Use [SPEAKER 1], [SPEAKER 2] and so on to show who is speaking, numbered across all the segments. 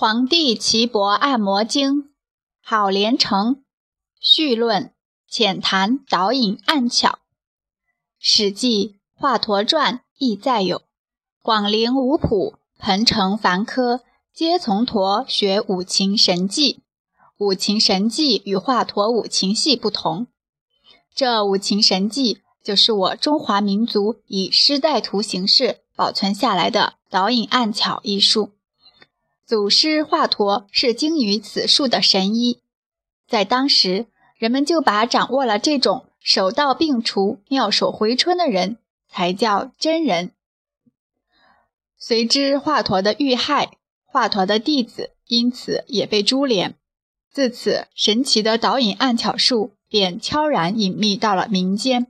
[SPEAKER 1] 《黄帝岐伯按摩经》郝连成序论浅谈导引按巧，《史记华佗传》亦载有。广陵五卜、彭城凡科皆从佗学五禽神技。五禽神技与华佗五禽戏不同，这五禽神技就是我中华民族以诗带图形式保存下来的导引按巧艺术。祖师华佗是精于此术的神医，在当时，人们就把掌握了这种手到病除、妙手回春的人才叫真人。随之，华佗的遇害，华佗的弟子因此也被株连。自此，神奇的导引按巧术便悄然隐秘到了民间。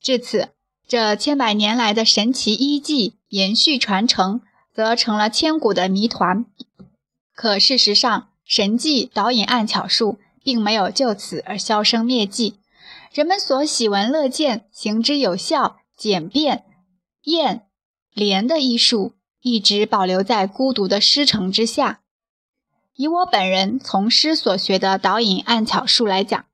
[SPEAKER 1] 至此，这千百年来的神奇医技延续传承。则成了千古的谜团。可事实上，神迹导引暗巧术并没有就此而销声灭迹。人们所喜闻乐见、行之有效、简便、艳、廉的艺术，一直保留在孤独的师承之下。以我本人从师所学的导引暗巧术来讲，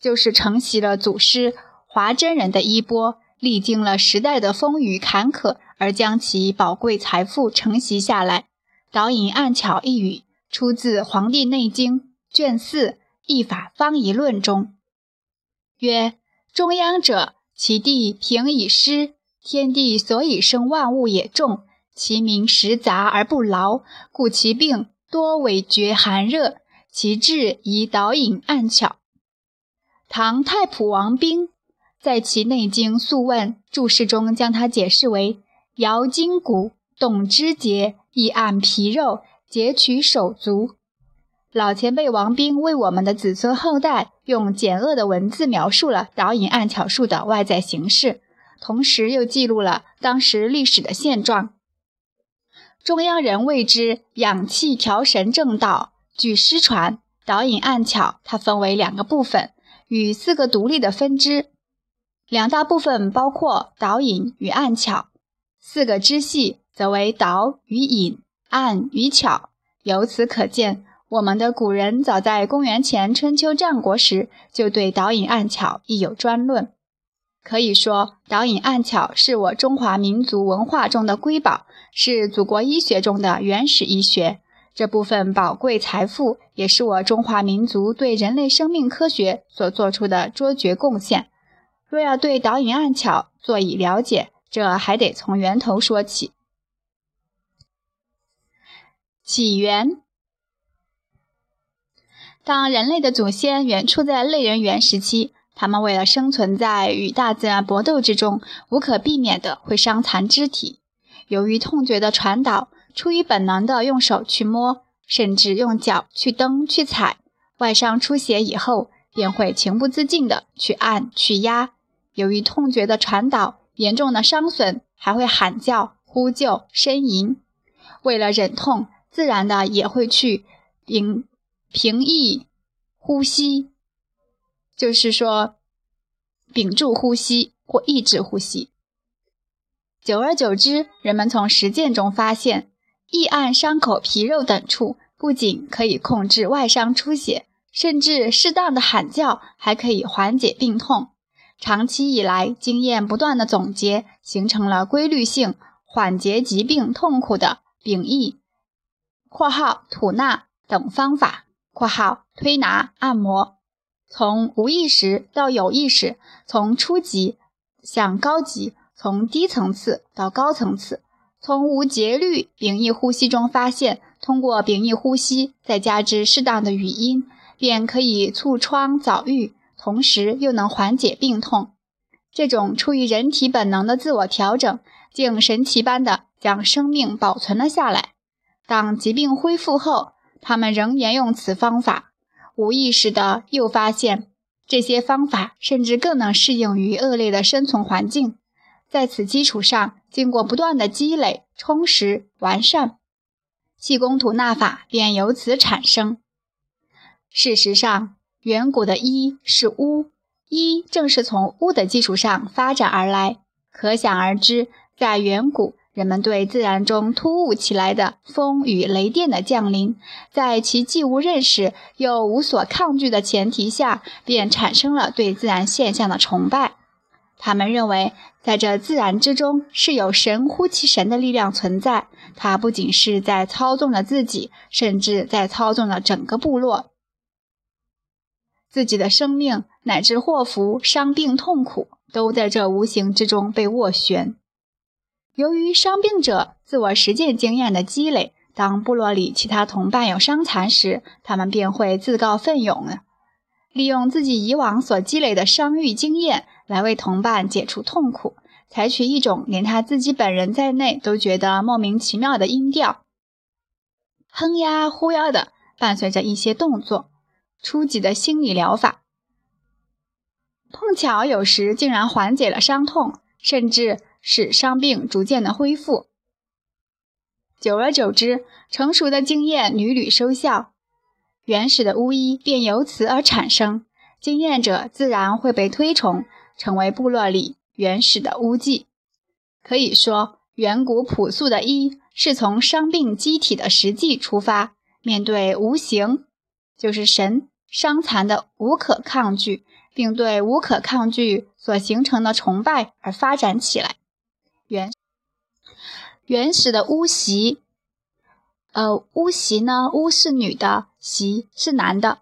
[SPEAKER 1] 就是承袭了祖师华真人的衣钵，历经了时代的风雨坎坷。而将其宝贵财富承袭下来。导引暗巧一语出自《黄帝内经》卷四《易法方仪论》中，曰：“中央者，其地平以湿，天地所以生万物也重，其名实杂而不劳，故其病多委绝寒热，其治宜导引暗巧。”唐太仆王冰在其《内经素问》注释中将它解释为。摇筋骨，动肢节，以按皮肉，截取手足。老前辈王冰为我们的子孙后代用简恶的文字描述了导引按巧术的外在形式，同时又记录了当时历史的现状。中央人谓之养气调神正道。据失传，导引按巧它分为两个部分与四个独立的分支，两大部分包括导引与按巧。四个支系则为导与引、按与巧。由此可见，我们的古人早在公元前春秋战国时，就对导引按巧亦有专论。可以说，导引按巧是我中华民族文化中的瑰宝，是祖国医学中的原始医学。这部分宝贵财富，也是我中华民族对人类生命科学所做出的卓绝贡献。若要对导引按巧做以了解，这还得从源头说起。起源：当人类的祖先远处在类人猿时期，他们为了生存在与大自然搏斗之中，无可避免的会伤残肢体。由于痛觉的传导，出于本能的用手去摸，甚至用脚去蹬、去踩。外伤出血以后，便会情不自禁的去按、去压。由于痛觉的传导，严重的伤损还会喊叫、呼救、呻吟，为了忍痛，自然的也会去屏平抑呼吸，就是说屏住呼吸或抑制呼吸。久而久之，人们从实践中发现，易按伤口皮肉等处，不仅可以控制外伤出血，甚至适当的喊叫还可以缓解病痛。长期以来，经验不断的总结，形成了规律性缓解疾病痛苦的丙抑（括号吐纳）等方法（括号推拿按摩）。从无意识到有意识，从初级向高级，从低层次到高层次，从无节律秉义呼吸中发现，通过丙抑呼吸，再加之适当的语音，便可以促疮早愈。同时又能缓解病痛，这种出于人体本能的自我调整，竟神奇般的将生命保存了下来。当疾病恢复后，他们仍沿用此方法，无意识的又发现这些方法甚至更能适应于恶劣的生存环境。在此基础上，经过不断的积累、充实、完善，气功吐纳法便由此产生。事实上，远古的医是巫，医正是从巫的基础上发展而来。可想而知，在远古人们对自然中突兀起来的风雨雷电的降临，在其既无认识又无所抗拒的前提下，便产生了对自然现象的崇拜。他们认为，在这自然之中是有神乎其神的力量存在，它不仅是在操纵着自己，甚至在操纵着整个部落。自己的生命乃至祸福、伤病、痛苦，都在这无形之中被斡旋。由于伤病者自我实践经验的积累，当部落里其他同伴有伤残时，他们便会自告奋勇，利用自己以往所积累的伤愈经验来为同伴解除痛苦，采取一种连他自己本人在内都觉得莫名其妙的音调，哼呀呼呀的，伴随着一些动作，初级的心理疗法，碰巧有时竟然缓解了伤痛，甚至。使伤病逐渐的恢复，久而久之，成熟的经验屡屡收效，原始的巫医便由此而产生。经验者自然会被推崇，成为部落里原始的巫祭。可以说，远古朴素的医是从伤病机体的实际出发，面对无形，就是神伤残的无可抗拒，并对无可抗拒所形成的崇拜而发展起来。原原始的巫习，呃，巫习呢，巫是女的，习是男的。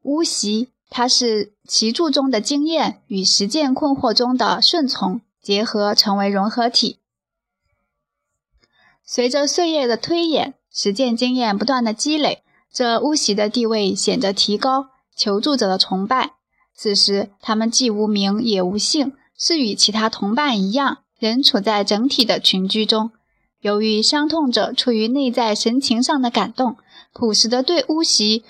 [SPEAKER 1] 巫习，它是奇著中的经验与实践困惑中的顺从结合，成为融合体。随着岁月的推演，实践经验不断的积累，这巫习的地位显得提高，求助者的崇拜。此时，他们既无名也无姓。是与其他同伴一样，仍处在整体的群居中。由于伤痛者出于内在神情上的感动，朴实的对巫习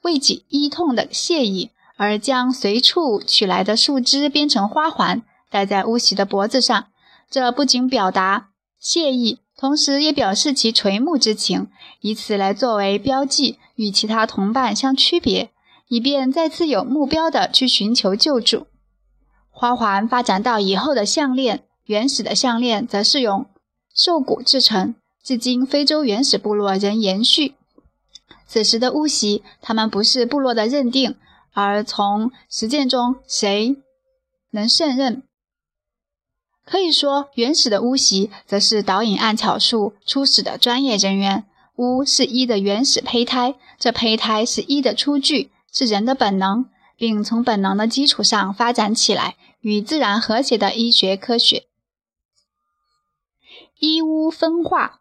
[SPEAKER 1] 为己医痛的谢意，而将随处取来的树枝编成花环，戴在巫习的脖子上。这不仅表达谢意，同时也表示其垂暮之情，以此来作为标记，与其他同伴相区别，以便再次有目标的去寻求救助。花环发展到以后的项链，原始的项链则是用兽骨制成，至今非洲原始部落仍延续。此时的巫习，他们不是部落的认定，而从实践中谁能胜任。可以说，原始的巫习则是导引暗巧术初始的专业人员。巫是一的原始胚胎，这胚胎是一的初具，是人的本能。并从本能的基础上发展起来，与自然和谐的医学科学。医巫分化，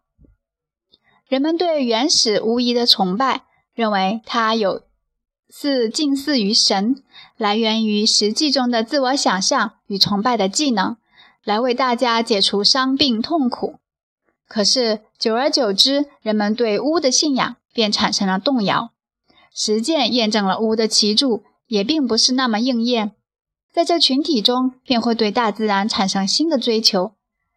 [SPEAKER 1] 人们对原始巫医的崇拜，认为他有似近似于神，来源于实际中的自我想象与崇拜的技能，来为大家解除伤病痛苦。可是久而久之，人们对巫的信仰便产生了动摇。实践验证了巫的奇著。也并不是那么应验，在这群体中便会对大自然产生新的追求。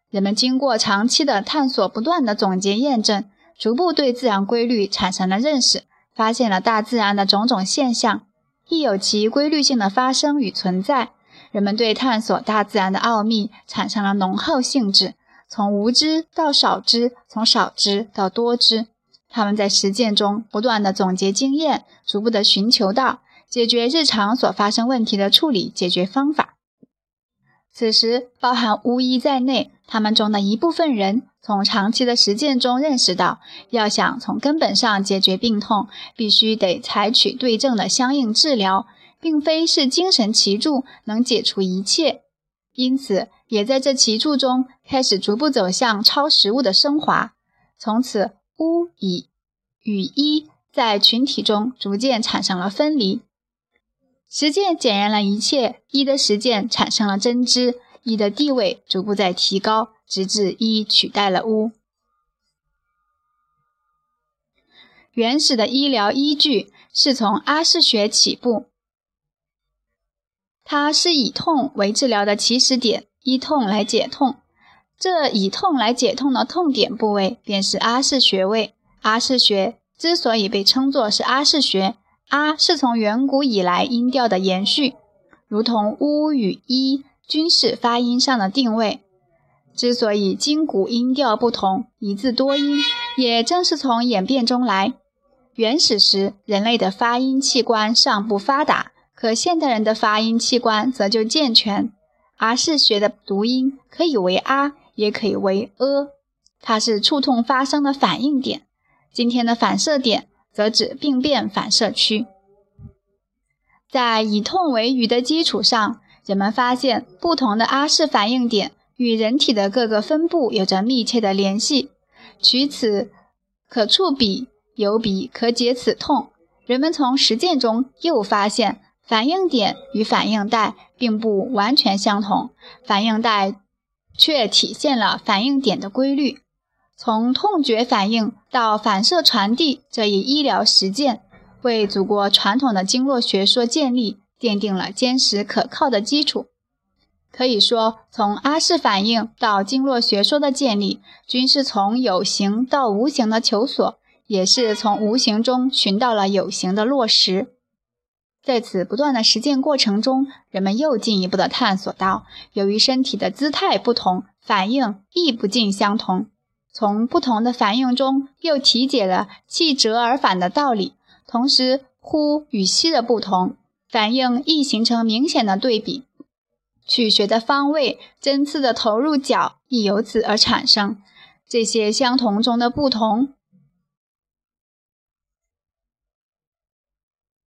[SPEAKER 1] 人们经过长期的探索，不断的总结验证，逐步对自然规律产生了认识，发现了大自然的种种现象，亦有其规律性的发生与存在。人们对探索大自然的奥秘产生了浓厚兴致，从无知到少知，从少知到多知。他们在实践中不断的总结经验，逐步的寻求到。解决日常所发生问题的处理解决方法。此时，包含巫医在内，他们中的一部分人从长期的实践中认识到，要想从根本上解决病痛，必须得采取对症的相应治疗，并非是精神奇助能解除一切。因此，也在这奇助中开始逐步走向超实物的升华。从此，巫以与医在群体中逐渐产生了分离。实践检验了一切，一的实践产生了真知，一的地位逐步在提高，直至一取代了巫。原始的医疗依据是从阿是学起步，它是以痛为治疗的起始点，依痛来解痛。这以痛来解痛的痛点部位便是阿是穴位。阿是穴之所以被称作是阿是穴。阿，是从远古以来音调的延续，如同乌与一均是发音上的定位。之所以筋骨音调不同，一字多音，也正是从演变中来。原始时，人类的发音器官尚不发达，可现代人的发音器官则就健全。阿是学的读音可以为啊，也可以为呃，它是触痛发生的反应点。今天的反射点则指病变反射区。在以痛为语的基础上，人们发现不同的阿是反应点。与人体的各个分布有着密切的联系，取此可触彼，有彼可解此痛。人们从实践中又发现，反应点与反应带并不完全相同，反应带却体现了反应点的规律。从痛觉反应到反射传递这一医疗实践，为祖国传统的经络学说建立奠定了坚实可靠的基础。可以说，从阿是反应到经络学说的建立，均是从有形到无形的求索，也是从无形中寻到了有形的落实。在此不断的实践过程中，人们又进一步的探索到，由于身体的姿态不同，反应亦不尽相同。从不同的反应中，又体解了气折而返的道理。同时，呼与吸的不同，反应亦形成明显的对比。取穴的方位、针刺的投入角亦由此而产生。这些相同中的不同，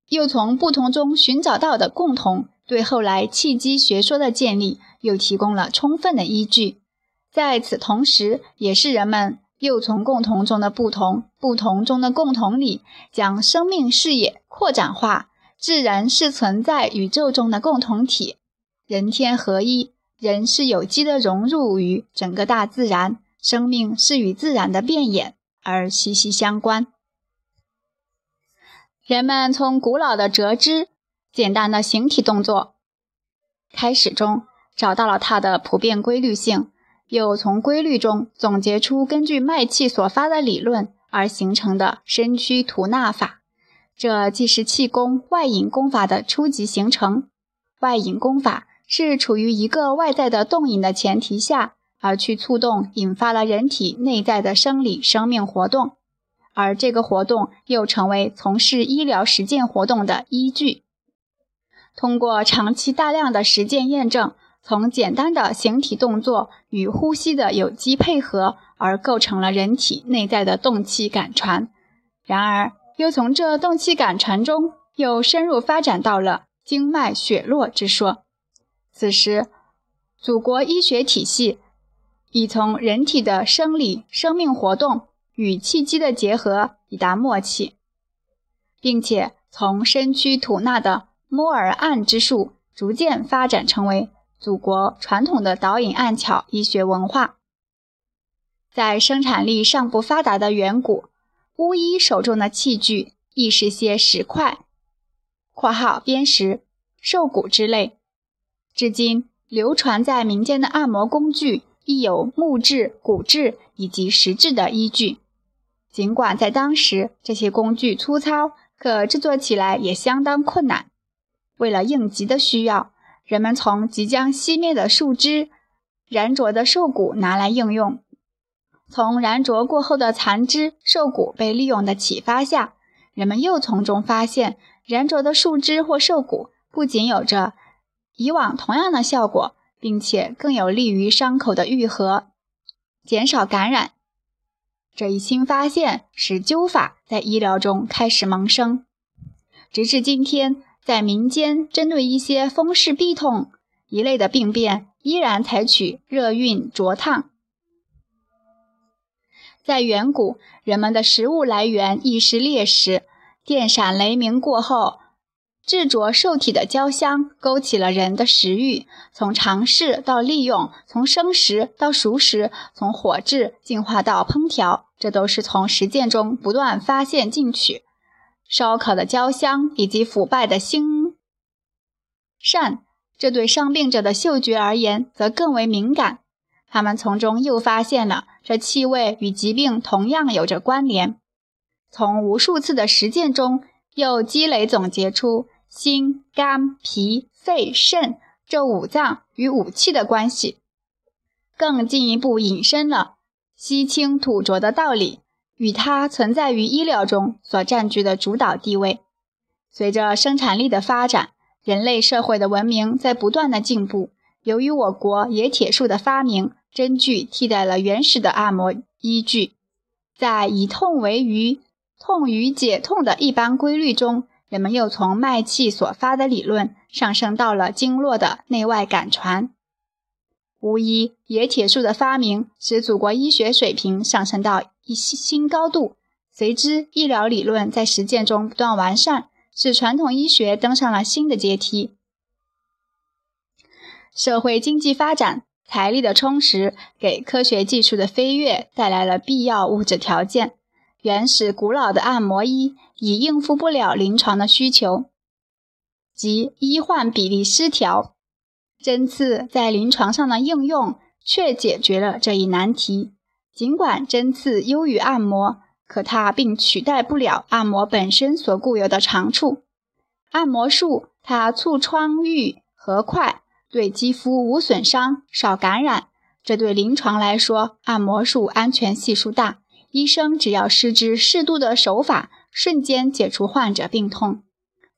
[SPEAKER 1] 又从不同中寻找到的共同，对后来气机学说的建立又提供了充分的依据。在此同时，也是人们又从共同中的不同、不同中的共同里，将生命视野扩展化。自然是存在宇宙中的共同体。人天合一，人是有机的融入于整个大自然，生命是与自然的变演而息息相关。人们从古老的折枝、简单的形体动作开始中，找到了它的普遍规律性，又从规律中总结出根据脉气所发的理论而形成的身躯吐纳法。这既是气功外引功法的初级形成，外引功法。是处于一个外在的动引的前提下，而去触动引发了人体内在的生理生命活动，而这个活动又成为从事医疗实践活动的依据。通过长期大量的实践验证，从简单的形体动作与呼吸的有机配合，而构成了人体内在的动气感传。然而，又从这动气感传中，又深入发展到了经脉血络之说。此时，祖国医学体系已从人体的生理生命活动与气机的结合已达默契，并且从身躯吐纳的摸耳按之术，逐渐发展成为祖国传统的导引按巧医学文化。在生产力尚不发达的远古，巫医手中的器具亦是些石块（括号砭石、兽骨之类）。至今流传在民间的按摩工具亦有木质、骨质以及石质的依据。尽管在当时这些工具粗糙，可制作起来也相当困难。为了应急的需要，人们从即将熄灭的树枝、燃灼的兽骨拿来应用。从燃灼过后的残枝、兽骨被利用的启发下，人们又从中发现，燃灼的树枝或兽骨不仅有着以往同样的效果，并且更有利于伤口的愈合，减少感染。这一新发现使灸法在医疗中开始萌生，直至今天，在民间针对一些风湿痹痛一类的病变，依然采取热熨灼烫。在远古，人们的食物来源亦是猎食，电闪雷鸣过后。制着受体的焦香，勾起了人的食欲。从尝试到利用，从生食到熟食，从火制进化到烹调，这都是从实践中不断发现进取。烧烤的焦香以及腐败的腥膻，这对伤病者的嗅觉而言则更为敏感。他们从中又发现了这气味与疾病同样有着关联。从无数次的实践中，又积累总结出。心、肝、脾、肺、肾这五脏与五气的关系，更进一步引申了吸清吐浊的道理，与它存在于医疗中所占据的主导地位。随着生产力的发展，人类社会的文明在不断的进步。由于我国冶铁术的发明，针具替代了原始的按摩依据，在以痛为余、痛与解痛的一般规律中，人们又从脉气所发的理论上升到了经络的内外感传。无疑，冶铁术的发明使祖国医学水平上升到一新高度。随之，医疗理论在实践中不断完善，使传统医学登上了新的阶梯。社会经济发展、财力的充实，给科学技术的飞跃带来了必要物质条件。原始古老的按摩医已应付不了临床的需求，即医患比例失调。针刺在临床上的应用却解决了这一难题。尽管针刺优于按摩，可它并取代不了按摩本身所固有的长处。按摩术它促疮愈合快，对肌肤无损伤、少感染。这对临床来说，按摩术安全系数大，医生只要施之适度的手法，瞬间解除患者病痛。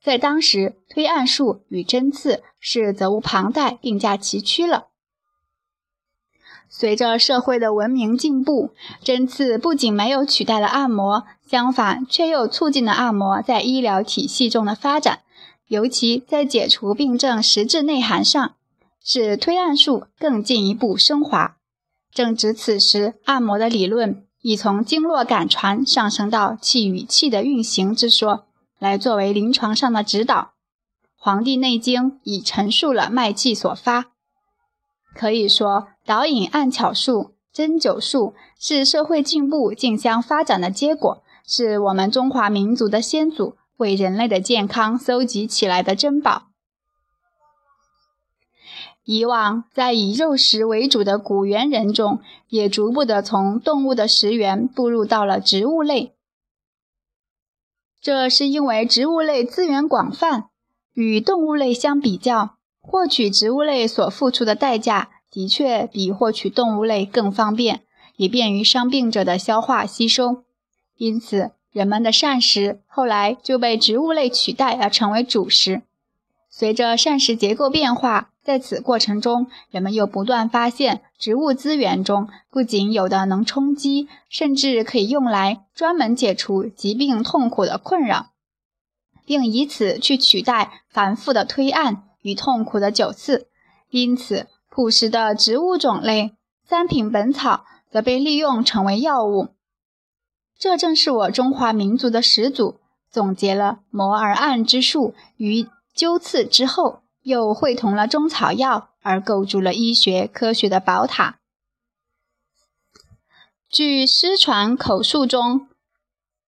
[SPEAKER 1] 在当时，推按术与针刺是责无旁贷、并驾齐驱了。随着社会的文明进步，针刺不仅没有取代了按摩，相反，却又促进了按摩在医疗体系中的发展。尤其在解除病症实质内涵上，使推按术更进一步升华。正值此时，按摩的理论已从经络感传上升到气与气的运行之说。来作为临床上的指导，《黄帝内经》已陈述了脉气所发。可以说，导引按巧术、针灸术是社会进步竞相发展的结果，是我们中华民族的先祖为人类的健康搜集起来的珍宝。以往在以肉食为主的古猿人中，也逐步的从动物的食源步入到了植物类。这是因为植物类资源广泛，与动物类相比较，获取植物类所付出的代价的确比获取动物类更方便，也便于伤病者的消化吸收。因此，人们的膳食后来就被植物类取代而成为主食。随着膳食结构变化，在此过程中，人们又不断发现，植物资源中不仅有的能充饥，甚至可以用来专门解除疾病痛苦的困扰，并以此去取代繁复的推按与痛苦的灸刺。因此，朴实的植物种类三品本草则被利用成为药物。这正是我中华民族的始祖总结了摩而按之术与。灸刺之后，又会同了中草药，而构筑了医学科学的宝塔。据失传口述中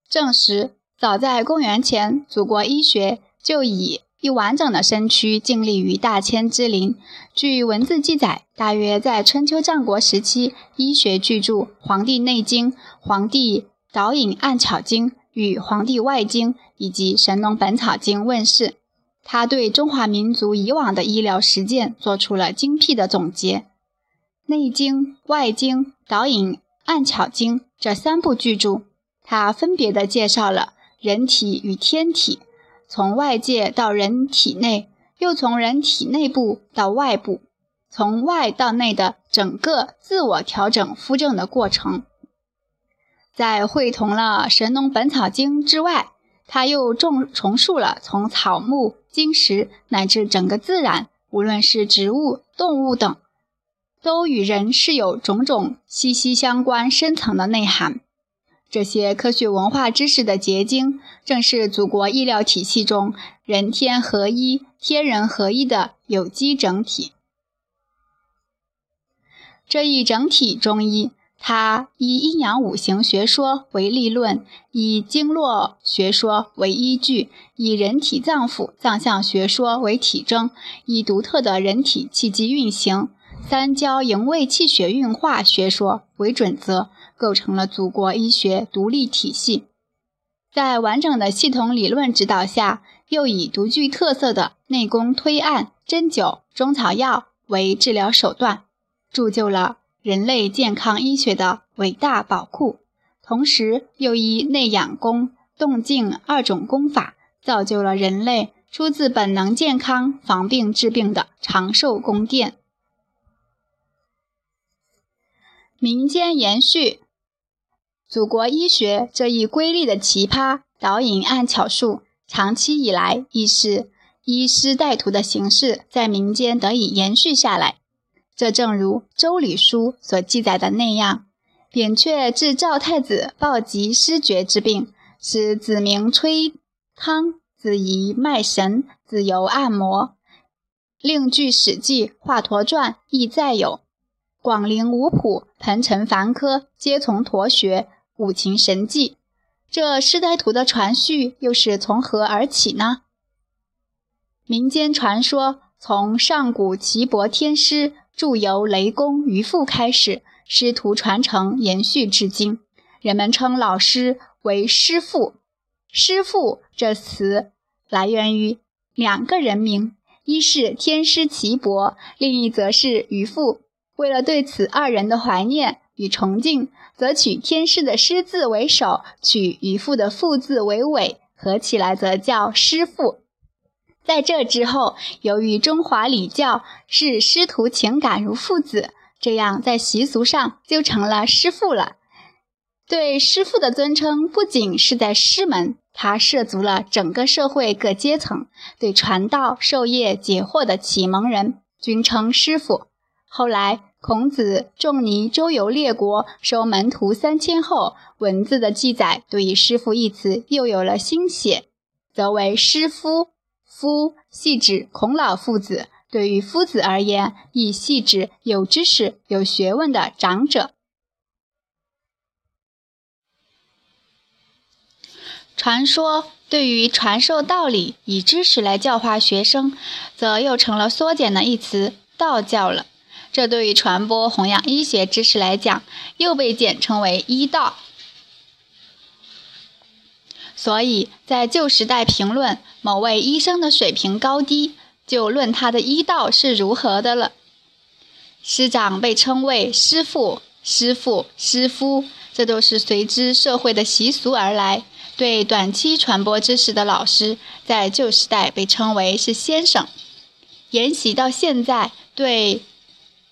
[SPEAKER 1] 证实，早在公元前，祖国医学就以一完整的身躯静立于大千之林。据文字记载，大约在春秋战国时期，医学巨著《黄帝内经》《黄帝导引按巧经》与《黄帝外经》以及《神农本草经》问世。他对中华民族以往的医疗实践做出了精辟的总结，《内经》《外经》《导引按巧经》这三部巨著，他分别的介绍了人体与天体，从外界到人体内，又从人体内部到外部，从外到内的整个自我调整扶正的过程。在会同了《神农本草经》之外，他又重重述了从草木。金石乃至整个自然，无论是植物、动物等，都与人是有种种息息相关、深层的内涵。这些科学文化知识的结晶，正是祖国医疗体系中人天合一、天人合一的有机整体。这一整体中医。它以阴阳五行学说为立论，以经络学说为依据，以人体脏腑脏象学说为体征，以独特的人体气机运行、三焦营卫气血运化学说为准则，构成了祖国医学独立体系。在完整的系统理论指导下，又以独具特色的内功推按、针灸、中草药为治疗手段，铸就了。人类健康医学的伟大宝库，同时又以内养功、动静二种功法，造就了人类出自本能健康、防病治病的长寿宫殿。民间延续，祖国医学这一瑰丽的奇葩导引按巧术，长期以来亦是医师带徒的形式在民间得以延续下来。这正如《周礼书》所记载的那样：“扁鹊治赵太子暴疾失厥之病，使子明吹汤，子仪脉神，子游按摩。”另据《史记·华佗传》亦载有：“广陵五卜、彭城凡科，皆从佗学五禽神技。”这师代徒的传续又是从何而起呢？民间传说从上古岐伯天师。著由雷公于父开始，师徒传承延续至今。人们称老师为师父。师父这词来源于两个人名，一是天师岐伯，另一则是于父。为了对此二人的怀念与崇敬，则取天师的师字为首，取于父的父字为尾，合起来则叫师父。在这之后，由于中华礼教视师徒情感如父子，这样在习俗上就成了师父了。对师父的尊称不仅是在师门，它涉足了整个社会各阶层。对传道授业解惑的启蒙人，均称师父。后来，孔子仲尼周游列国，收门徒三千后，文字的记载对于“师父”一词又有了新写，则为师夫。夫系指孔老父子，对于夫子而言，亦系指有知识、有学问的长者。传说对于传授道理、以知识来教化学生，则又成了缩减的一词“道教”了。这对于传播弘扬医学知识来讲，又被简称为“医道”。所以在旧时代评论某位医生的水平高低，就论他的医道是如何的了。师长被称为师父、师父、师夫，这都是随之社会的习俗而来。对短期传播知识的老师，在旧时代被称为是先生。沿袭到现在，对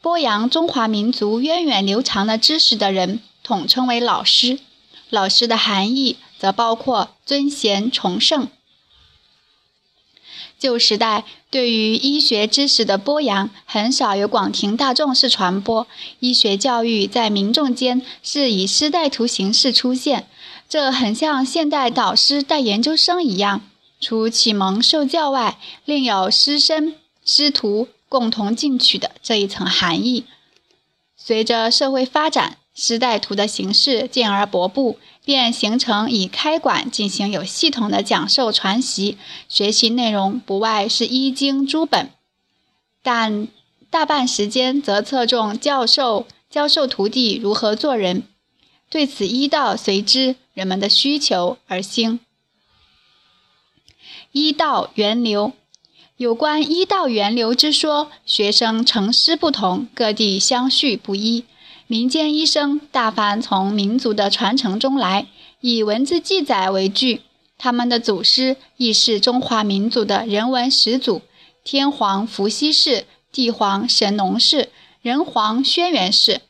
[SPEAKER 1] 播扬中华民族源远流长的知识的人，统称为老师。老师的含义。则包括尊贤崇圣。旧时代对于医学知识的播扬，很少有广庭大众式传播。医学教育在民众间是以师带徒形式出现，这很像现代导师带研究生一样，除启蒙受教外，另有师生师徒共同进取的这一层含义。随着社会发展，师带徒的形式渐而薄布。便形成以开馆进行有系统的讲授传习，学习内容不外是医经诸本，但大半时间则侧重教授教授徒弟如何做人。对此医道随之人们的需求而兴。医道源流，有关医道源流之说，学生成师不同，各地相续不一。民间医生大凡从民族的传承中来，以文字记载为据。他们的祖师亦是中华民族的人文始祖：天皇伏羲氏、地皇神农氏、人皇轩辕氏。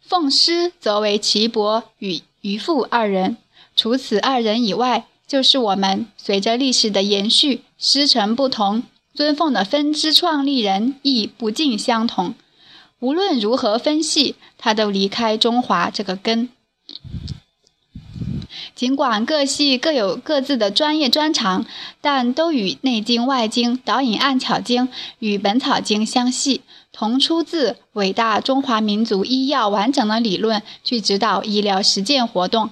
[SPEAKER 1] 奉师则为岐伯与于父二人。除此二人以外，就是我们随着历史的延续，师承不同，尊奉的分支创立人亦不尽相同。无论如何分析，他都离开中华这个根。尽管各系各有各自的专业专长，但都与《内经》《外经》《导引按巧经》与《本草经》相系，同出自伟大中华民族医药完整的理论，去指导医疗实践活动。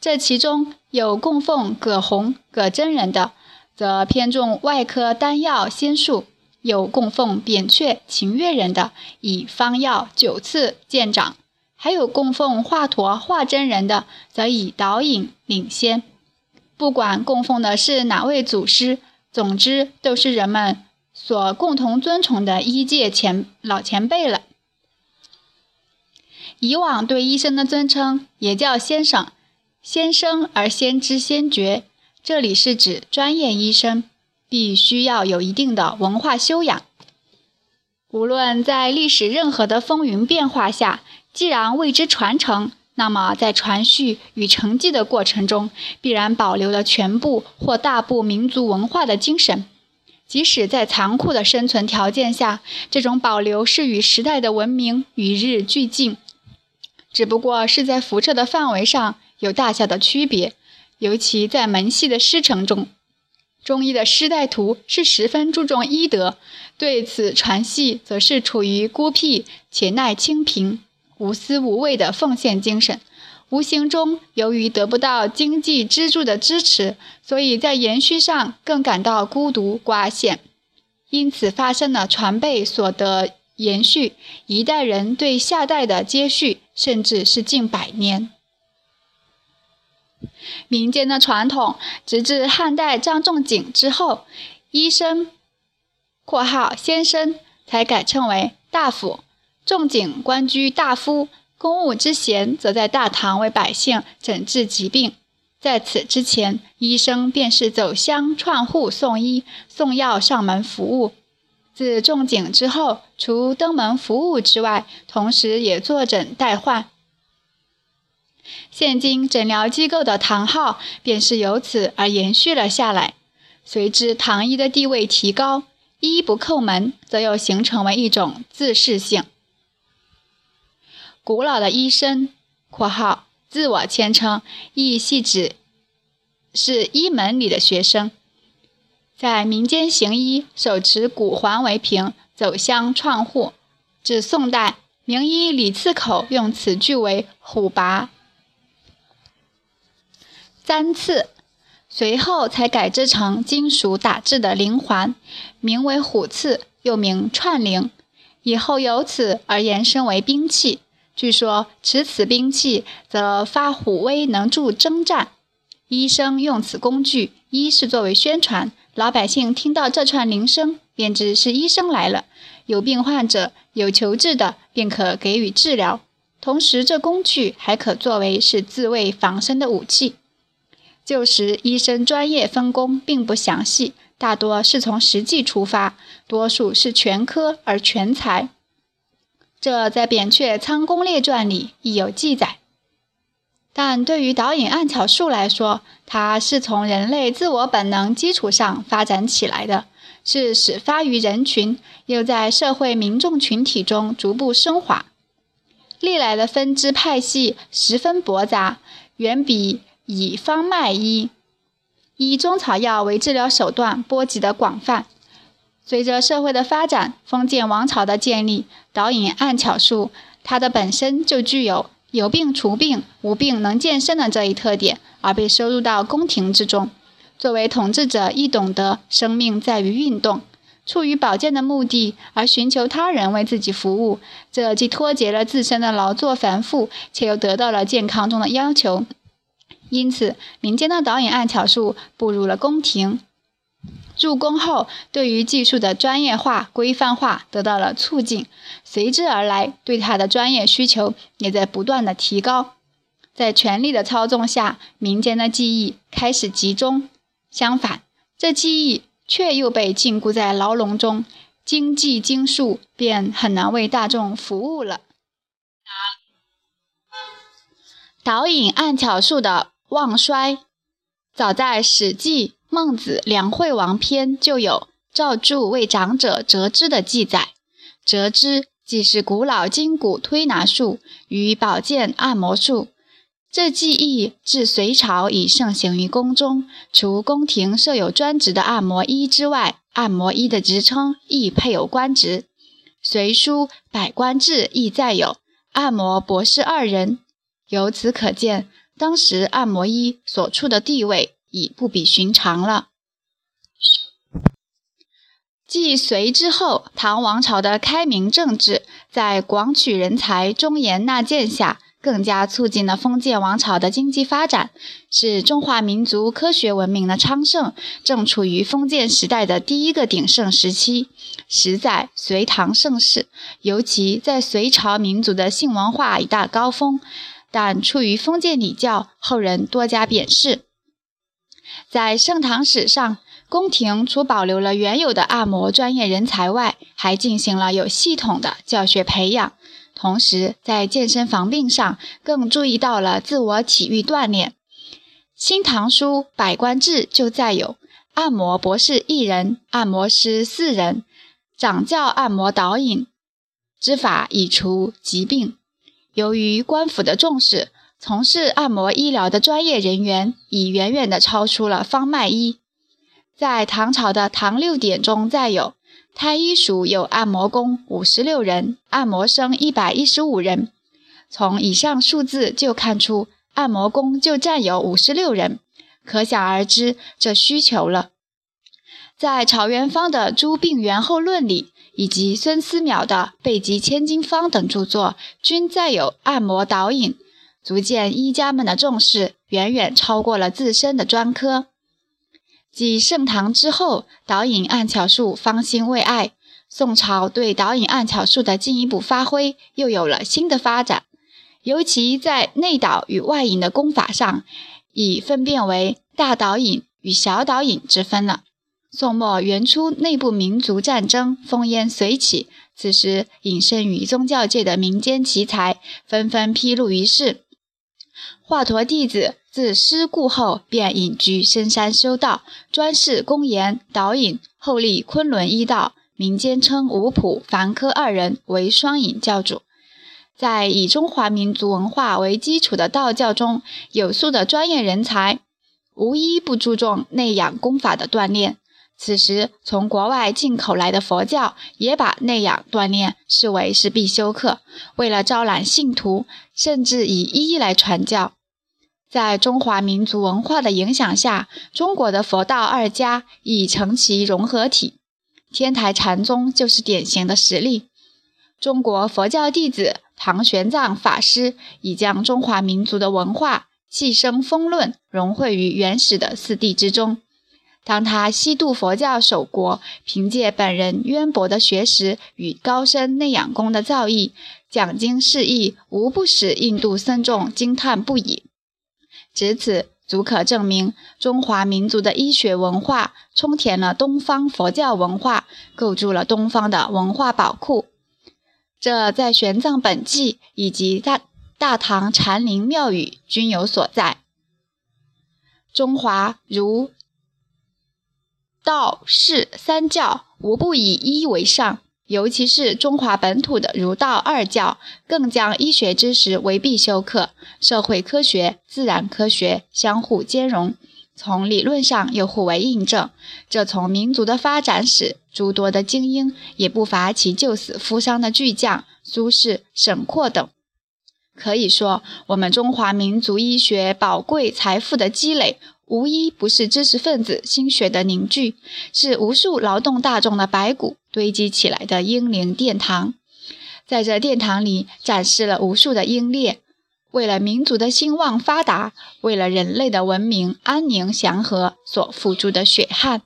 [SPEAKER 1] 这其中有供奉葛洪、葛真人的，则偏重外科丹药仙术。有供奉扁鹊、秦越人的，以方药九次见长；还有供奉华佗、华真人的，则以导引领先。不管供奉的是哪位祖师，总之都是人们所共同尊崇的医界前老前辈了。以往对医生的尊称也叫先生、先生，而先知先觉。这里是指专业医生必须要有一定的文化修养。无论在历史任何的风云变化下，既然为之传承，那么在传续与承继的过程中，必然保留了全部或大部民族文化的精神。即使在残酷的生存条件下，这种保留是与时代的文明与日俱进，只不过是在辐射的范围上有大小的区别。尤其在门系的师承中，中医的师带徒是十分注重医德，对此传系则是处于孤僻且耐清贫、无私无畏的奉献精神。无形中，由于得不到经济支柱的支持，所以在延续上更感到孤独寡显，因此发生了传辈所得延续，一代人对下代的接续，甚至是近百年。民间的传统，直至汉代张仲景之后，医生（括号先生）才改称为大夫。仲景官居大夫。公务之闲，则在大堂为百姓诊治疾病。在此之前，医生便是走乡串户送医、送药上门服务。自仲景之后，除登门服务之外，同时也坐诊代患。现今诊疗机构的堂号便是由此而延续了下来。随之，堂医的地位提高，医不叩门，则又形成为一种自视性。古老的医生（括号自我谦称）亦系指是医门里的学生，在民间行医，手持骨环为凭，走乡串户。至宋代，名医李次口用此句为虎拔簪刺，随后才改制成金属打制的灵环，名为虎刺，又名串铃。以后由此而延伸为兵器。据说持此兵器，则发虎威，能助征战。医生用此工具，一是作为宣传，老百姓听到这串铃声，便知是医生来了。有病患者，有求治的，便可给予治疗。同时，这工具还可作为是自卫防身的武器。旧时医生专业分工并不详细，大多是从实际出发，多数是全科而全才。这在《扁鹊仓公列传》里亦有记载，但对于导引按巧术来说，它是从人类自我本能基础上发展起来的，是始发于人群，又在社会民众群体中逐步升华。历来的分支派系十分驳杂，远比以方脉医、以中草药为治疗手段波及的广泛。随着社会的发展，封建王朝的建立，导引按巧术，它的本身就具有有病除病、无病能健身的这一特点，而被收入到宫廷之中。作为统治者，亦懂得生命在于运动，出于保健的目的而寻求他人为自己服务，这既脱节了自身的劳作繁复，且又得到了健康中的要求。因此，民间的导引按巧术步入了宫廷。入宫后，对于技术的专业化、规范化得到了促进，随之而来，对他的专业需求也在不断的提高。在权力的操纵下，民间的技艺开始集中；相反，这技艺却又被禁锢在牢笼中，经济经术便很难为大众服务了。导引按巧术的旺衰，早在《史记》。《孟子·梁惠王篇》就有赵柱为长者折肢的记载。折肢既是古老筋骨推拿术与保健按摩术。这技艺至隋朝已盛行于宫中，除宫廷设有专职的按摩医之外，按摩医的职称亦配有官职。《隋书·百官志》亦载有按摩博士二人。由此可见，当时按摩医所处的地位。已不比寻常了。继隋之后，唐王朝的开明政治在广取人才、忠言纳谏下，更加促进了封建王朝的经济发展，使中华民族科学文明的昌盛正处于封建时代的第一个鼎盛时期，实在隋唐盛世，尤其在隋朝民族的性文化一大高峰。但出于封建礼教，后人多加贬视。在盛唐史上，宫廷除保留了原有的按摩专业人才外，还进行了有系统的教学培养。同时，在健身防病上更注意到了自我体育锻炼。《新唐书·百官志》就载有：按摩博士一人，按摩师四人，掌教按摩导引之法，以除疾病。由于官府的重视，从事按摩医疗的专业人员已远远地超出了方脉医。在唐朝的《唐六典》中载有。太医署有按摩工五十六人，按摩生一百一十五人。从以上数字就看出，按摩工就占有五十六人，可想而知这需求了。在曹元芳的《诸病源候论》里，以及孙思邈的《备急千金方》等著作，均载有按摩导引，足见医家们的重视远远超过了自身的专科。继盛唐之后，导引按巧术方兴未艾。宋朝对导引按巧术的进一步发挥，又有了新的发展。尤其在内导与外引的功法上，已分辨为大导引与小导引之分了。宋末元初，内部民族战争烽烟随起，此时隐身于宗教界的民间奇才纷纷披露于世。华佗弟子。自师故后，便隐居深山修道，专事公研导引，后立昆仑医道，民间称吴普、樊科二人为双隐教主。在以中华民族文化为基础的道教中，有素的专业人才，无一不注重内养功法的锻炼。此时，从国外进口来的佛教也把内养锻炼视为是必修课，为了招揽信徒，甚至以医来传教。在中华民族文化的影响下，中国的佛道二家已成其融合体。天台禅宗就是典型的实例。中国佛教弟子唐玄奘法师已将中华民族的文化气生风论融汇于原始的四谛之中。当他西渡佛教守国，凭借本人渊博的学识与高深内养功的造诣，讲经释义，无不使印度僧众惊叹不已。至此，足可证明中华民族的医学文化充填了东方佛教文化，构筑了东方的文化宝库。这在玄奘本纪以及大大唐禅林庙宇均有所在。中华如、道、释三教，无不以医为上。尤其是中华本土的儒道二教，更将医学知识为必修课，社会科学、自然科学相互兼容，从理论上又互为印证。这从民族的发展史，诸多的精英也不乏其救死扶伤的巨匠，苏轼、沈括等。可以说，我们中华民族医学宝贵财富的积累。无一不是知识分子心血的凝聚，是无数劳动大众的白骨堆积起来的英灵殿堂。在这殿堂里，展示了无数的英烈为了民族的兴旺发达，为了人类的文明安宁祥和所付出的血汗。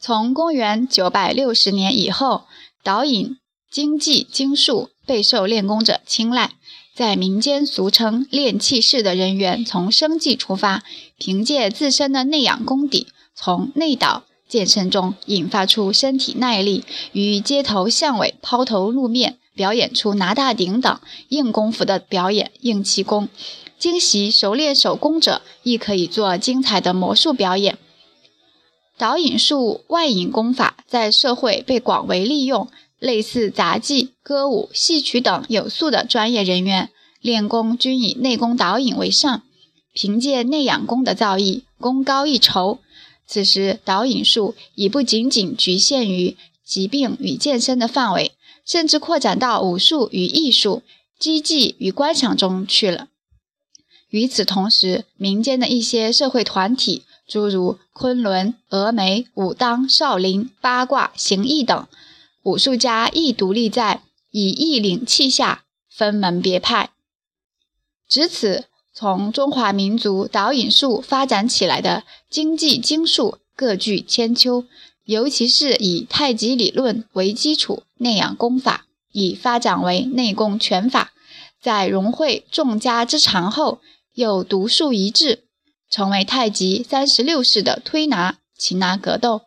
[SPEAKER 1] 从公元九百六十年以后，导引、经济、经术备受练功者青睐。在民间俗称练气士的人员，从生计出发，凭借自身的内养功底，从内导健身中引发出身体耐力，与街头巷尾抛头露面，表演出拿大顶等硬功夫的表演硬气功。精习熟练手工者，亦可以做精彩的魔术表演。导引术外引功法在社会被广为利用。类似杂技、歌舞、戏曲等有素的专业人员练功均以内功导引为上，凭借内养功的造诣，功高一筹。此时，导引术已不仅仅局限于疾病与健身的范围，甚至扩展到武术与艺术、机技与观赏中去了。与此同时，民间的一些社会团体，诸如昆仑、峨眉、武当、少林、八卦、形意等。武术家亦独立在以一领气下，分门别派。至此，从中华民族导引术发展起来的经济经术各具千秋，尤其是以太极理论为基础内养功法，已发展为内功拳法，在融汇众家之长后，又独树一帜，成为太极三十六式的推拿、擒拿、格斗。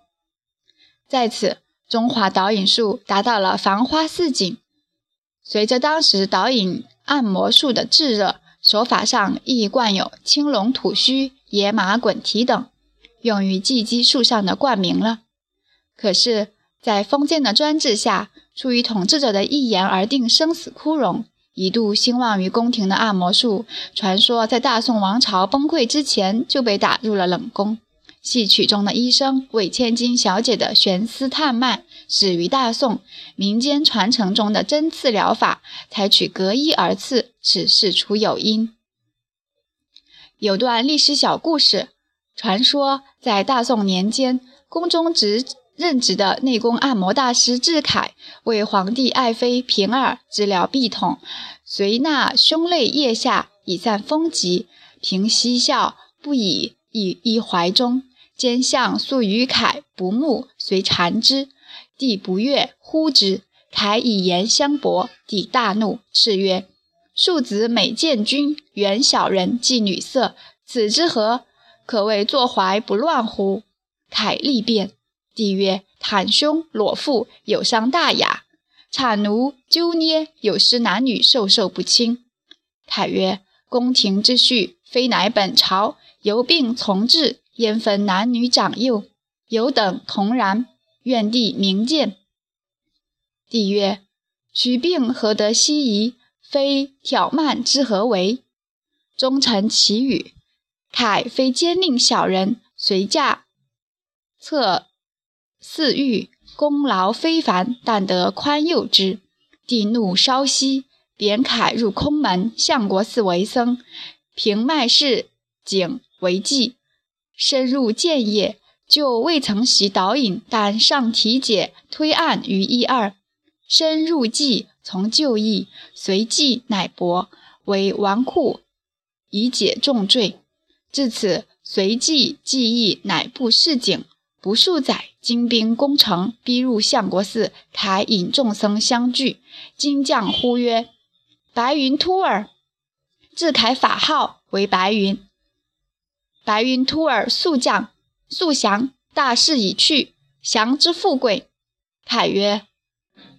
[SPEAKER 1] 在此，中华导引术达到了繁花似锦。随着当时导引按摩术的炙热，手法上亦冠有青龙吐须、野马滚蹄等，用于技击术上的冠名了。可是，在封建的专制下，出于统治者的一言而定生死枯荣，一度兴旺于宫廷的按摩术，传说在大宋王朝崩溃之前就被打入了冷宫。戏曲中的医生为千金小姐的悬丝探脉，始于大宋。民间传承中的针刺疗法，采取隔衣而刺，此事出有因。有段历史小故事，传说在大宋年间，宫中职任职的内功按摩大师智凯，为皇帝爱妃平儿治疗痹痛，随纳胸肋腋下，以散风疾。平嬉笑不已，以一怀中。兼相素于凯不睦，遂缠之。帝不悦，呼之。凯以言相驳，帝大怒，叱曰：“庶子美见君，原小人妓女色，此之何？可谓坐怀不乱乎？”凯立辩。帝曰：“袒胸裸腹，有伤大雅；产奴揪捏，有失男女授受不亲。”凯曰：“宫廷之序，非乃本朝，由病从治。”焉分男女长幼，有等同然。愿帝明鉴。帝曰：取病何得西夷？非挑慢之何为？忠臣其语。凯非奸佞小人，随驾策赐御，功劳非凡，但得宽宥之。帝怒稍息，贬凯入空门相国寺为僧，平脉侍景为妓。深入建业，就未曾习导引，但上体解推案于一二。深入技，从旧义，随技乃薄，为纨绔，以解重罪。至此，随技技艺乃不示警。不数载，金兵攻城，逼入相国寺，凯引众僧相聚。金将呼曰：“白云突耳！”自凯法号为白云。白云突尔速降，速降！大势已去，降之富贵。凯曰：“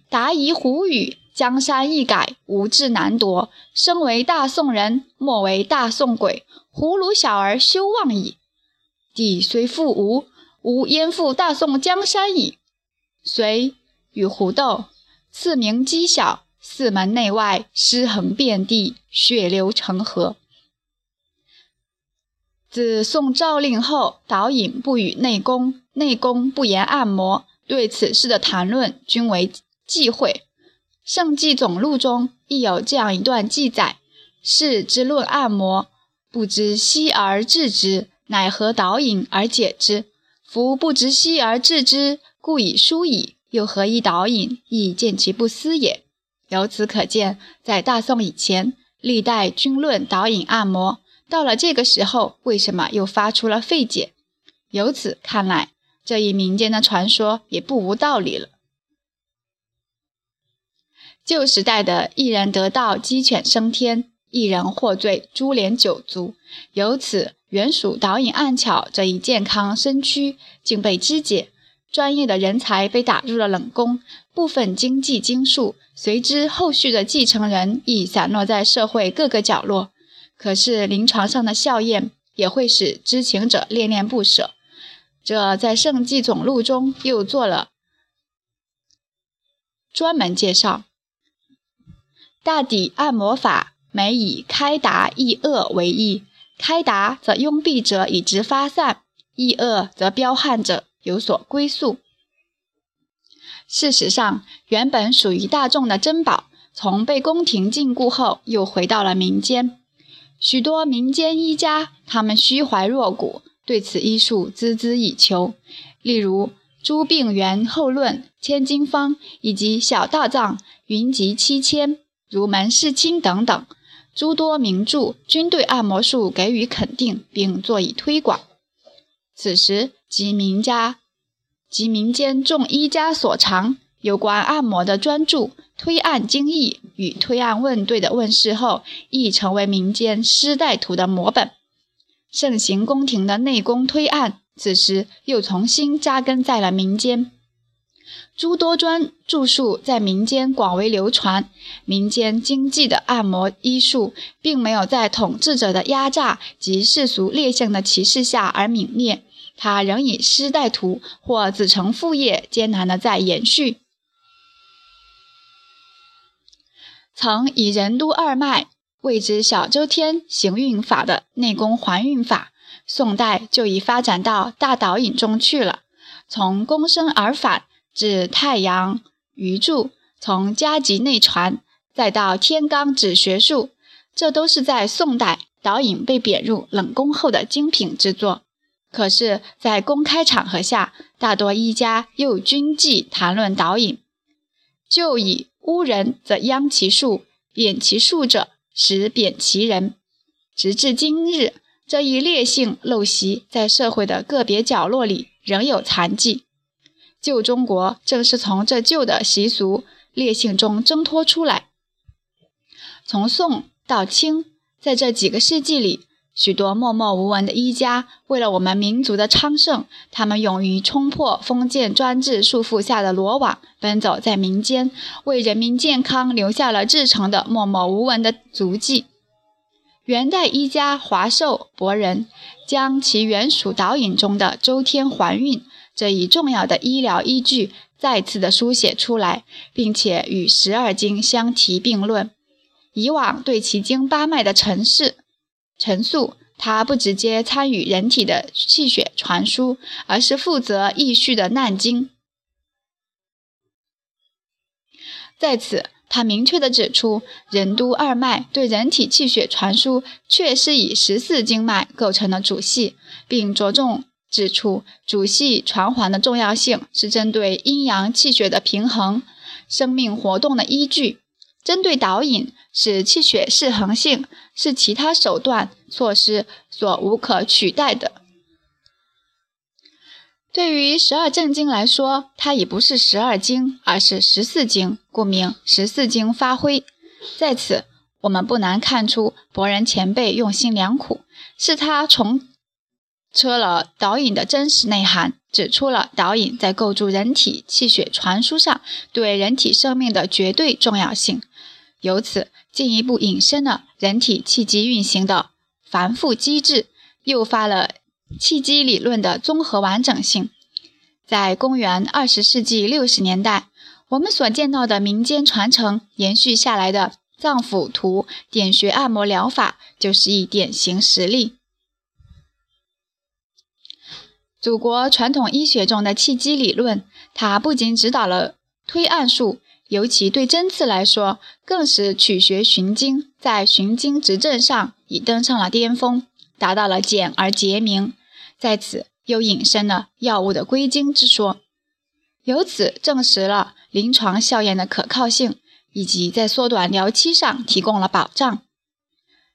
[SPEAKER 1] 达夷胡语，江山易改，无志难夺。身为大宋人，莫为大宋鬼。胡虏小儿休妄矣。帝虽复吴，吾焉复大宋江山矣？”遂与胡斗，赐名讥小，四门内外尸横遍地，血流成河。自宋诏令后，导引不与内功，内功不言按摩，对此事的谈论均为忌讳。《圣纪总录》中亦有这样一段记载：“士之论按摩，不知息而治之，乃何导引而解之？夫不知息而治之，故以疏矣，又何以导引？亦见其不思也。”由此可见，在大宋以前，历代均论导引按摩。到了这个时候，为什么又发出了费解？由此看来，这一民间的传说也不无道理了。旧时代的一人得道鸡犬升天，一人获罪株连九族，由此原属导引暗巧这一健康身躯竟被肢解，专业的人才被打入了冷宫，部分经济经术随之后续的继承人亦散落在社会各个角落。可是临床上的效验也会使知情者恋恋不舍，这在《圣迹总录》中又做了专门介绍。大抵按摩法，每以开达抑恶为意。开达则拥蔽者以直发散，抑恶则彪悍者有所归宿。事实上，原本属于大众的珍宝，从被宫廷禁锢后，又回到了民间。许多民间医家，他们虚怀若谷，对此医术孜孜以求。例如，诸病源后论、千金方以及小道藏云集七千、如门世亲等等诸多名著，均对按摩术给予肯定，并作以推广。此时，即名家及民间众医家所长有关按摩的专著《推案经义》与《推案问对》的问世后，亦成为民间师带徒的模本。盛行宫廷的内功推案。此时又重新扎根在了民间，诸多专著述在民间广为流传。民间经济的按摩医术，并没有在统治者的压榨及世俗劣性的歧视下而泯灭，它仍以师带徒或子承父业，艰难的在延续。曾以任督二脉谓之小周天行运法的内功还运法。宋代就已发展到大导引中去了，从躬身而返至太阳鱼柱，从家籍内传再到天罡指学术，这都是在宋代导引被贬入冷宫后的精品之作。可是，在公开场合下，大多医家又均忌谈论导引，就以污人则殃其术，贬其术者使贬其人，直至今日。这一劣性陋习在社会的个别角落里仍有残迹。旧中国正是从这旧的习俗劣性中挣脱出来。从宋到清，在这几个世纪里，许多默默无闻的医家，为了我们民族的昌盛，他们勇于冲破封建专制束缚下的罗网，奔走在民间，为人民健康留下了至诚的默默无闻的足迹。元代医家华寿博人将其原属导引中的周天还运这一重要的医疗依据再次的书写出来，并且与十二经相提并论。以往对其经八脉的陈释陈述，他不直接参与人体的气血传输，而是负责易序的难经。在此。他明确地指出，任督二脉对人体气血传输确是以十四经脉构成的主系，并着重指出主系传环的重要性是针对阴阳气血的平衡、生命活动的依据；针对导引，使气血适衡性是其他手段措施所无可取代的。对于十二正经来说，它已不是十二经，而是十四经，故名十四经发挥。在此，我们不难看出博人前辈用心良苦，是他重车了导引的真实内涵，指出了导引在构筑人体气血传输上对人体生命的绝对重要性，由此进一步引申了人体气机运行的繁复机制，诱发了。气机理论的综合完整性，在公元二十世纪六十年代，我们所见到的民间传承延续下来的脏腑图点穴按摩疗法，就是一典型实例。祖国传统医学中的气机理论，它不仅指导了推按术，尤其对针刺来说，更是取穴寻经，在寻经执政上已登上了巅峰，达到了简而洁明。在此又引申了药物的归经之说，由此证实了临床效验的可靠性，以及在缩短疗期上提供了保障。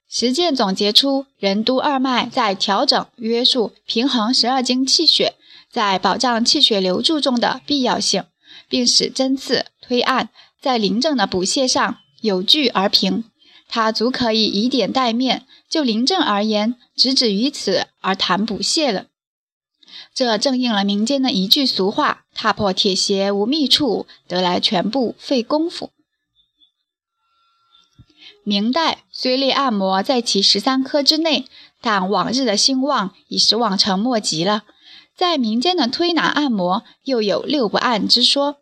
[SPEAKER 1] 实践总结出任督二脉在调整、约束、平衡十二经气血，在保障气血流注中的必要性，并使针刺推按在临症的补泻上有据而平。它足可以以点带面。就临症而言，直止于此而谈补泻了。这正应了民间的一句俗话：“踏破铁鞋无觅处，得来全不费工夫。”明代虽列按摩在其十三科之内，但往日的兴旺已是望尘莫及了。在民间的推拿按摩，又有六不按之说：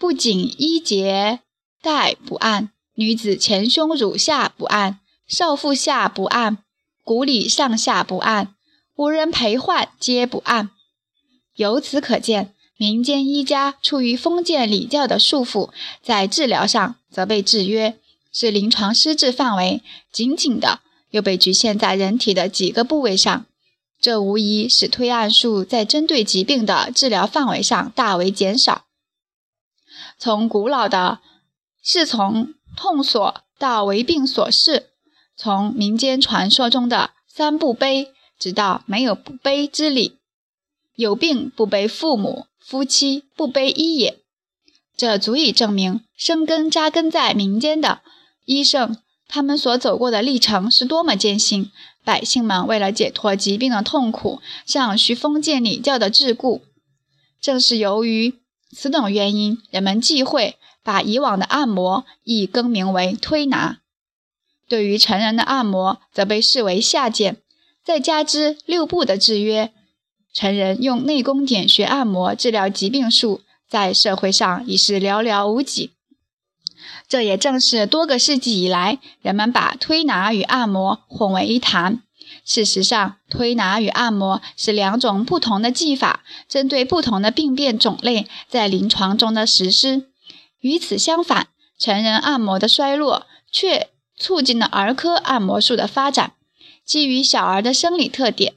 [SPEAKER 1] 不仅衣结带不按，女子前胸乳下不按。少腹下不按，骨里上下不按，无人陪患皆不按。由此可见，民间医家出于封建礼教的束缚，在治疗上则被制约，是临床施治范围紧紧的，又被局限在人体的几个部位上。这无疑使推案术在针对疾病的治疗范围上大为减少。从古老的是从痛所到为病所视，从民间传说中的三不悲，直到没有不悲之理，有病不悲父母、夫妻，不悲医也。这足以证明生根扎根在民间的医生，他们所走过的历程是多么艰辛。百姓们为了解脱疾病的痛苦，向徐封建礼教的桎梏。正是由于此等原因，人们忌讳把以往的按摩亦更名为推拿。对于成人的按摩，则被视为下贱。再加之六部的制约，成人用内功点穴按摩治疗疾病术。在社会上已是寥寥无几，这也正是多个世纪以来人们把推拿与按摩混为一谈。事实上，推拿与按摩是两种不同的技法，针对不同的病变种类在临床中的实施。与此相反，成人按摩的衰落却促进了儿科按摩术的发展。基于小儿的生理特点，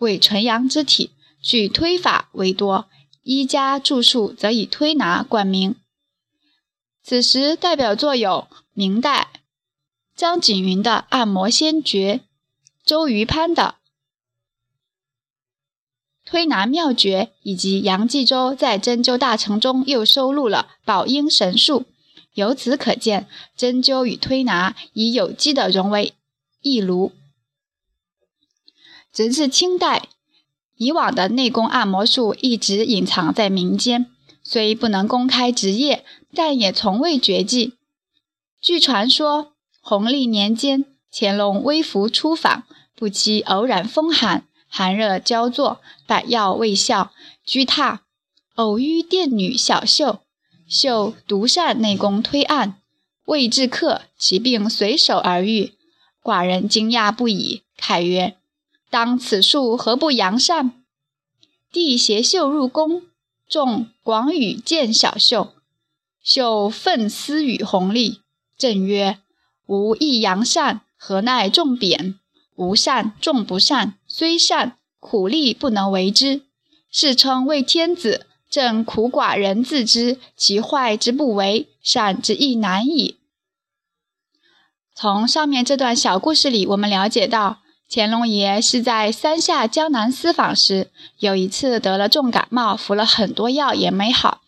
[SPEAKER 1] 为纯阳之体，具推法为多。医家著述则以推拿冠名。此时代表作有明代张景云的《按摩先诀》，周瑜潘的《推拿妙诀》，以及杨继洲在《针灸大成》中又收录了《宝应神术》。由此可见，针灸与推拿已有机的融为一炉。直至清代。以往的内功按摩术一直隐藏在民间，虽不能公开职业，但也从未绝迹。据传说，弘历年间，乾隆微服出访，不期偶然风寒，寒热交作，百药未效，居榻，偶遇殿女小秀，秀独善内功推按，未至客，其病随手而愈。寡人惊讶不已，慨曰。当此术何不扬善？帝携秀入宫，众广语见小秀。秀愤思与弘历，正曰：“吾亦扬善，何奈众贬？无善，众不善；虽善，苦力不能为之。世称为天子，正苦寡人自知其坏之不为，善之亦难矣。”从上面这段小故事里，我们了解到。乾隆爷是在三下江南私访时，有一次得了重感冒，服了很多药也没好。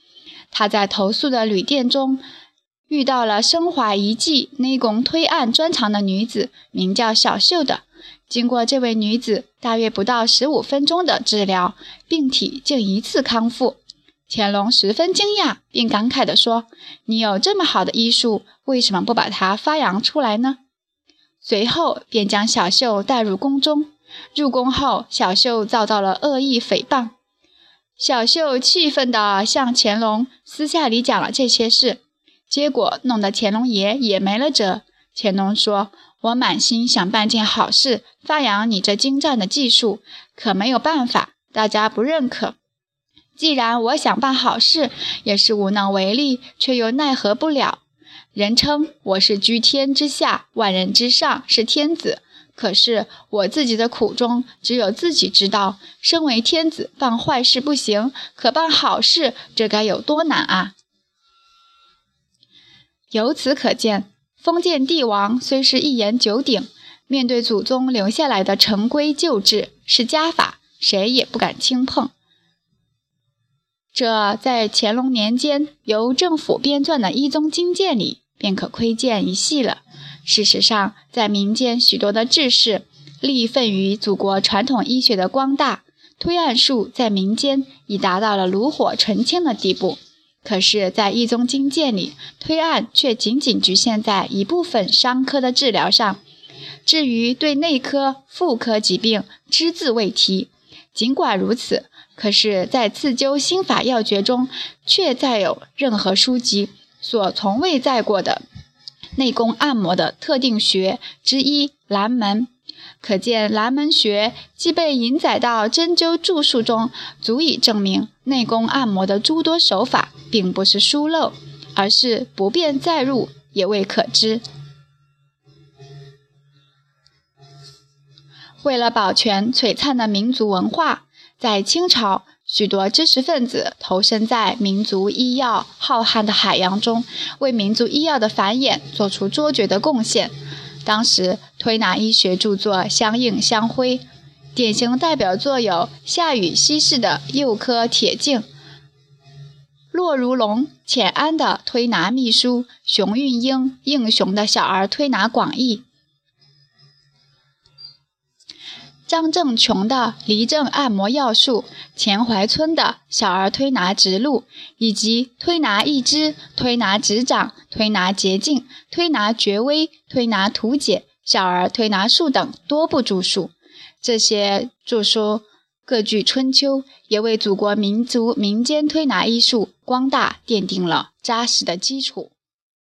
[SPEAKER 1] 他在投宿的旅店中遇到了身怀一技内功推按专长的女子，名叫小秀的。经过这位女子大约不到十五分钟的治疗，病体竟一次康复。乾隆十分惊讶，并感慨地说：“你有这么好的医术，为什么不把它发扬出来呢？”随后便将小秀带入宫中。入宫后，小秀遭到了恶意诽谤。小秀气愤地向乾隆私下里讲了这些事，结果弄得乾隆爷也没了辙。乾隆说：“我满心想办件好事，发扬你这精湛的技术，可没有办法，大家不认可。既然我想办好事，也是无能为力，却又奈何不了。”人称我是居天之下，万人之上，是天子。可是我自己的苦衷，只有自己知道。身为天子，办坏事不行，可办好事，这该有多难啊！由此可见，封建帝王虽是一言九鼎，面对祖宗留下来的陈规旧制，是家法，谁也不敢轻碰。这在乾隆年间由政府编撰的《一宗经鉴》里。便可窥见一细了。事实上，在民间许多的志士立奋于祖国传统医学的光大，推案术在民间已达到了炉火纯青的地步。可是，在一宗经鉴里，推案却仅仅局限在一部分伤科的治疗上，至于对内科、妇科疾病只字未提。尽管如此，可是，在刺灸心法要诀中，却再有任何书籍。所从未在过的内功按摩的特定穴之一——蓝门，可见蓝门穴既被引载到针灸著述中，足以证明内功按摩的诸多手法并不是疏漏，而是不便载入，也未可知。为了保全璀璨的民族文化，在清朝，许多知识分子投身在民族医药浩瀚的海洋中，为民族医药的繁衍做出卓绝的贡献。当时，推拿医学著作相映相辉，典型代表作有夏雨西式的右科铁镜、骆如龙、浅安的推拿秘书、熊运英、应雄的小儿推拿广义。张正琼的离症按摩要术，钱怀村的小儿推拿直路，以及推拿一肢、推拿指掌、推拿捷径、推拿绝微、推拿图解、小儿推拿术等多部著述。这些著书各具春秋，也为祖国民族民间推拿医术光大奠定了扎实的基础。